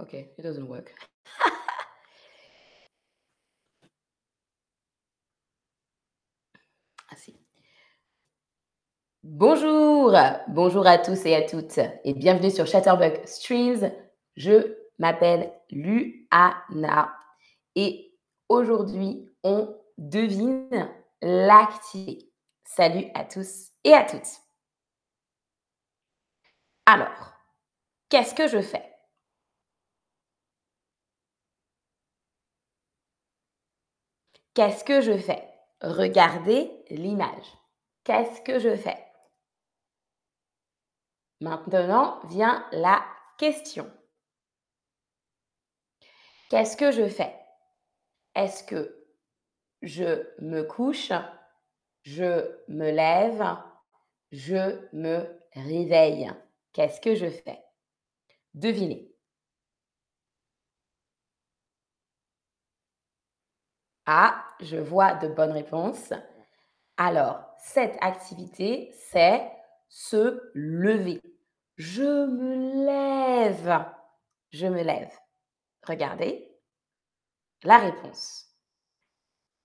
Okay, it doesn't work. Ah si. Bonjour! Bonjour à tous et à toutes et bienvenue sur Chatterbug Streams. Je m'appelle Luana et aujourd'hui, on devine l'activité. Salut à tous et à toutes. Alors, qu'est-ce que je fais? Qu'est-ce que je fais? Regardez l'image. Qu'est-ce que je fais? Maintenant vient la question. Qu'est-ce que je fais? Est-ce que je me couche, je me lève, je me réveille? Qu'est-ce que je fais? Devinez. Ah, je vois de bonnes réponses. Alors, cette activité, c'est se lever. Je me lève. Je me lève. Regardez la réponse.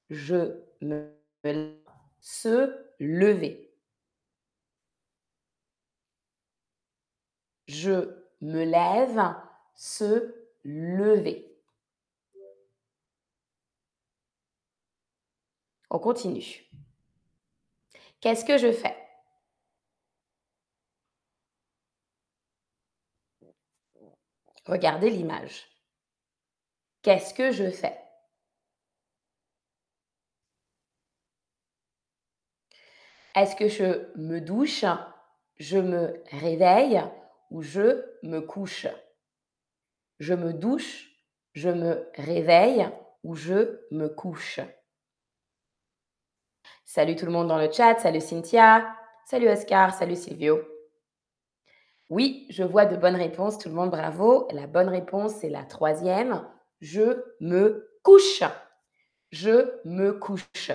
Je me lève. Se lever. Je me lève. Se lever. On continue. Qu'est-ce que je fais? Regardez l'image. Qu'est-ce que je fais? Est-ce que je me douche, je me réveille ou je me couche? Je me douche, je me réveille ou je me couche? Salut tout le monde dans le chat, salut Cynthia, salut Oscar, salut Silvio. Oui, je vois de bonnes réponses, tout le monde, bravo. La bonne réponse, c'est la troisième. Je me couche. Je me couche.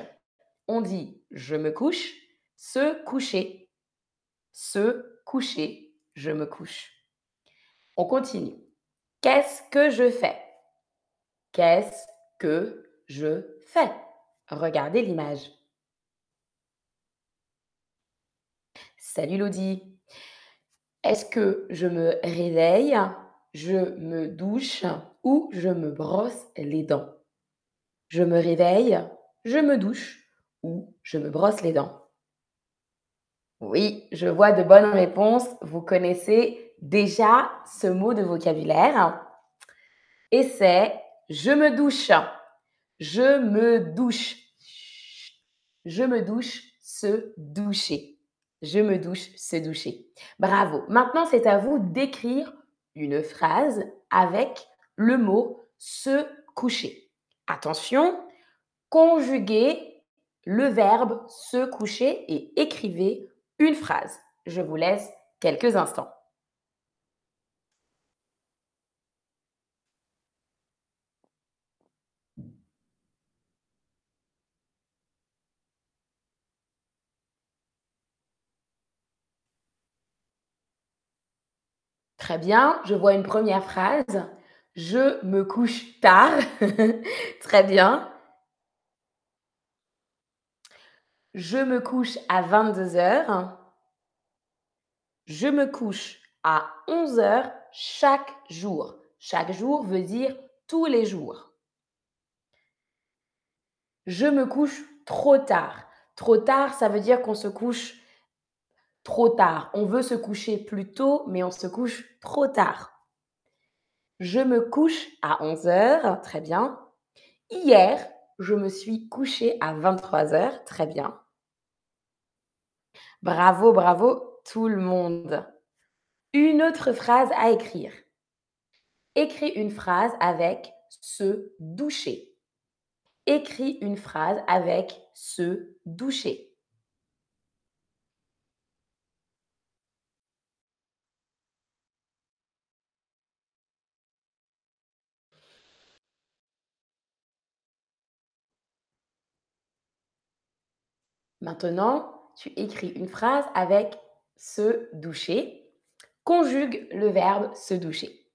On dit je me couche, se coucher. Se coucher, je me couche. On continue. Qu'est-ce que je fais? Qu'est-ce que je fais? Regardez l'image. Salut Lodi. Est-ce que je me réveille, je me douche ou je me brosse les dents? Je me réveille, je me douche ou je me brosse les dents? Oui, je vois de bonnes réponses. Vous connaissez déjà ce mot de vocabulaire. Et c'est je me douche. Je me douche. Je me douche, se doucher. Je me douche, se doucher. Bravo. Maintenant, c'est à vous d'écrire une phrase avec le mot se coucher. Attention, conjuguez le verbe se coucher et écrivez une phrase. Je vous laisse quelques instants. Très bien, je vois une première phrase. Je me couche tard. Très bien. Je me couche à 22 heures. Je me couche à 11 heures chaque jour. Chaque jour veut dire tous les jours. Je me couche trop tard. Trop tard, ça veut dire qu'on se couche trop tard. On veut se coucher plus tôt, mais on se couche trop tard. Je me couche à 11 heures, très bien. Hier, je me suis couchée à 23 heures, très bien. Bravo, bravo tout le monde. Une autre phrase à écrire. Écris une phrase avec se doucher. Écris une phrase avec se doucher. Maintenant, tu écris une phrase avec se doucher. Conjugue le verbe se doucher.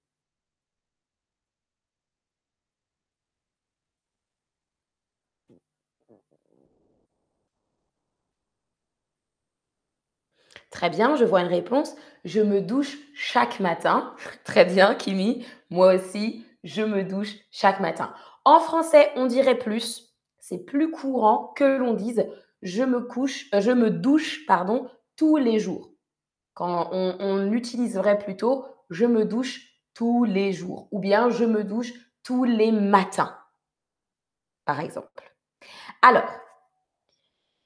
Très bien, je vois une réponse. Je me douche chaque matin. Très bien, Kimi. Moi aussi, je me douche chaque matin. En français, on dirait plus. C'est plus courant que l'on dise je me couche, euh, je me douche, pardon, tous les jours. Quand on, on utiliserait plutôt je me douche tous les jours ou bien je me douche tous les matins, par exemple. Alors,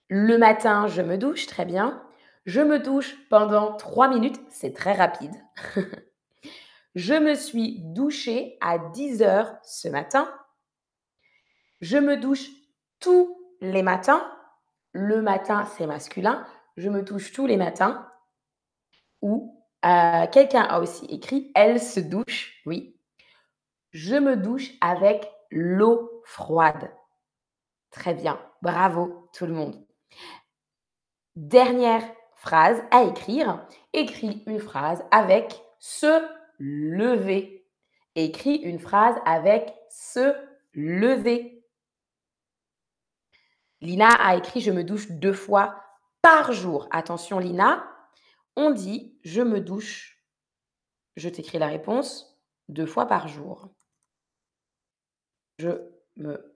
le matin, je me douche, très bien. Je me douche pendant 3 minutes, c'est très rapide. je me suis douchée à 10 heures ce matin. Je me douche tous les matins. Le matin, c'est masculin. Je me douche tous les matins. Ou euh, quelqu'un a aussi écrit Elle se douche. Oui. Je me douche avec l'eau froide. Très bien. Bravo tout le monde. Dernière phrase à écrire. Écris une phrase avec se lever. Écris une phrase avec se lever. Lina a écrit Je me douche deux fois par jour. Attention, Lina, on dit Je me douche. Je t'écris la réponse deux fois par jour. Je me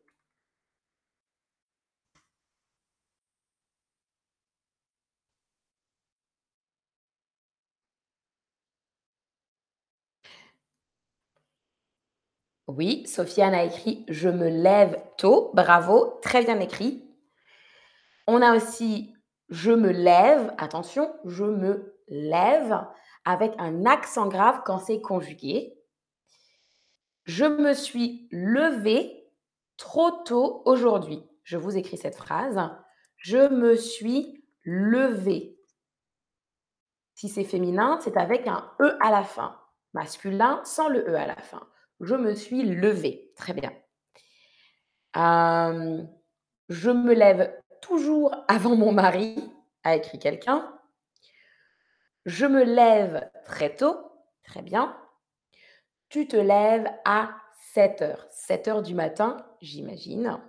Oui, Sofiane a écrit Je me lève tôt. Bravo, très bien écrit. On a aussi Je me lève. Attention, je me lève avec un accent grave quand c'est conjugué. Je me suis levé trop tôt aujourd'hui. Je vous écris cette phrase. Je me suis levé. Si c'est féminin, c'est avec un E à la fin. Masculin, sans le E à la fin. Je me suis levé. Très bien. je me lève toujours avant mon mari, a écrit quelqu'un. Je me lève très tôt. Très bien. Tu te lèves à 7 heures. 7 heures du matin, j'imagine.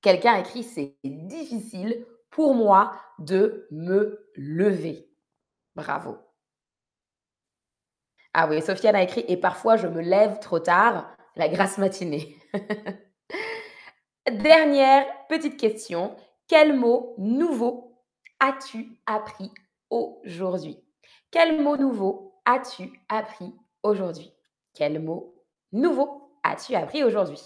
Quelqu'un a écrit C'est difficile pour moi de me lever. Bravo. Ah oui, Sofiane a écrit Et parfois je me lève trop tard, la grasse matinée. Dernière petite question. Quel mot nouveau as-tu appris aujourd'hui? Quel mot nouveau as-tu appris aujourd'hui? Quel mot nouveau as-tu appris aujourd'hui?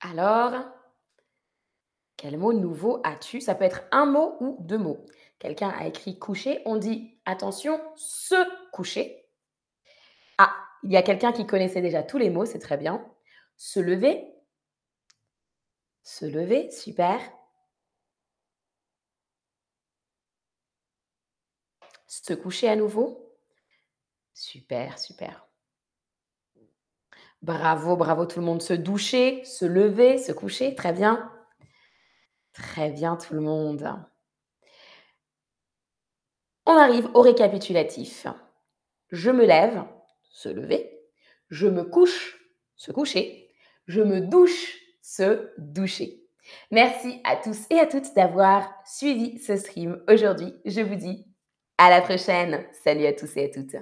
Alors, quel mot nouveau as-tu? Ça peut être un mot ou deux mots. Quelqu'un a écrit coucher, on dit attention, se coucher. Ah, il y a quelqu'un qui connaissait déjà tous les mots, c'est très bien. Se lever. Se lever, super. Se coucher à nouveau. Super, super. Bravo, bravo tout le monde. Se doucher, se lever, se coucher, très bien. Très bien tout le monde. On arrive au récapitulatif. Je me lève, se lever. Je me couche, se coucher. Je me douche, se doucher. Merci à tous et à toutes d'avoir suivi ce stream aujourd'hui. Je vous dis à la prochaine. Salut à tous et à toutes.